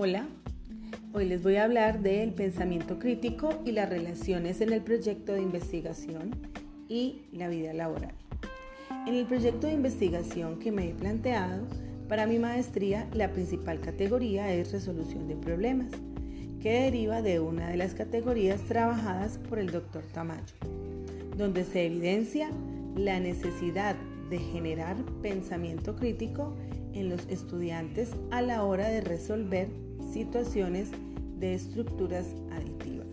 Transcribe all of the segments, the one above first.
Hola, hoy les voy a hablar del pensamiento crítico y las relaciones en el proyecto de investigación y la vida laboral. En el proyecto de investigación que me he planteado, para mi maestría la principal categoría es resolución de problemas, que deriva de una de las categorías trabajadas por el doctor Tamayo, donde se evidencia la necesidad de generar pensamiento crítico en los estudiantes a la hora de resolver situaciones de estructuras aditivas.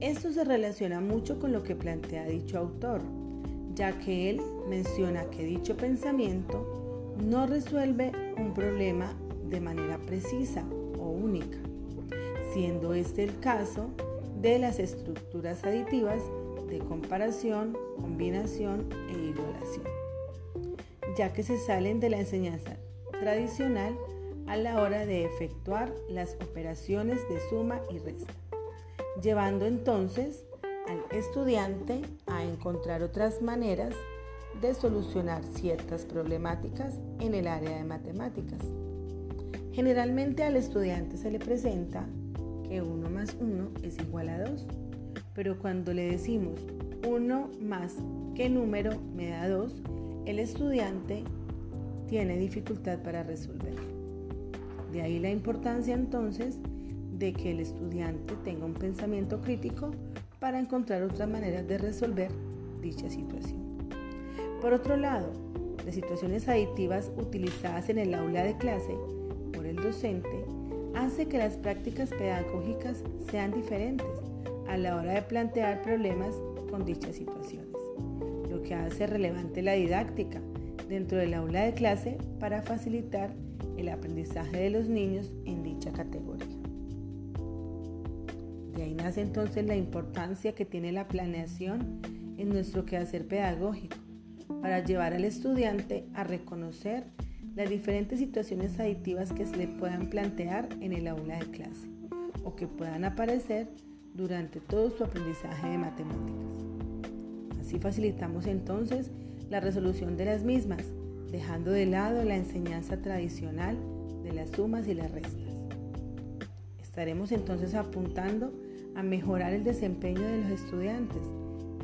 Esto se relaciona mucho con lo que plantea dicho autor, ya que él menciona que dicho pensamiento no resuelve un problema de manera precisa o única, siendo este el caso de las estructuras aditivas de comparación, combinación e igualación, ya que se salen de la enseñanza tradicional a la hora de efectuar las operaciones de suma y resta, llevando entonces al estudiante a encontrar otras maneras de solucionar ciertas problemáticas en el área de matemáticas. Generalmente al estudiante se le presenta que 1 más 1 es igual a 2, pero cuando le decimos 1 más qué número me da 2, el estudiante tiene dificultad para resolver. De ahí la importancia entonces de que el estudiante tenga un pensamiento crítico para encontrar otras maneras de resolver dicha situación. Por otro lado, las situaciones aditivas utilizadas en el aula de clase por el docente hace que las prácticas pedagógicas sean diferentes a la hora de plantear problemas con dichas situaciones, lo que hace relevante la didáctica dentro del aula de clase para facilitar el aprendizaje de los niños en dicha categoría. De ahí nace entonces la importancia que tiene la planeación en nuestro quehacer pedagógico para llevar al estudiante a reconocer las diferentes situaciones aditivas que se le puedan plantear en el aula de clase o que puedan aparecer durante todo su aprendizaje de matemáticas. Así facilitamos entonces la resolución de las mismas dejando de lado la enseñanza tradicional de las sumas y las restas. Estaremos entonces apuntando a mejorar el desempeño de los estudiantes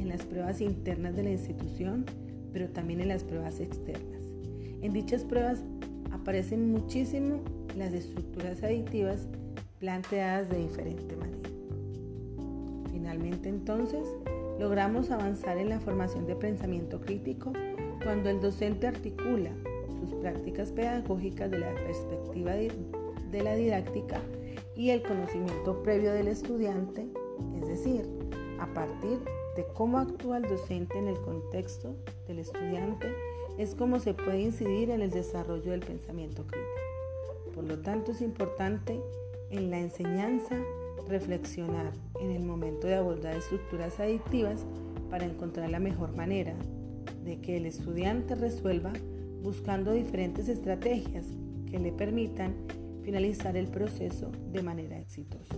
en las pruebas internas de la institución, pero también en las pruebas externas. En dichas pruebas aparecen muchísimo las estructuras aditivas planteadas de diferente manera. Finalmente entonces, logramos avanzar en la formación de pensamiento crítico cuando el docente articula sus prácticas pedagógicas de la perspectiva de, la didáctica y el conocimiento previo del estudiante, es decir, a partir de cómo actúa el docente en el contexto del estudiante, es como se puede incidir en el desarrollo del pensamiento crítico. Por lo tanto, es importante en la enseñanza reflexionar en el momento de abordar estructuras adictivas para encontrar la mejor manera de que el estudiante resuelva buscando diferentes estrategias que le permitan finalizar el proceso de manera exitosa.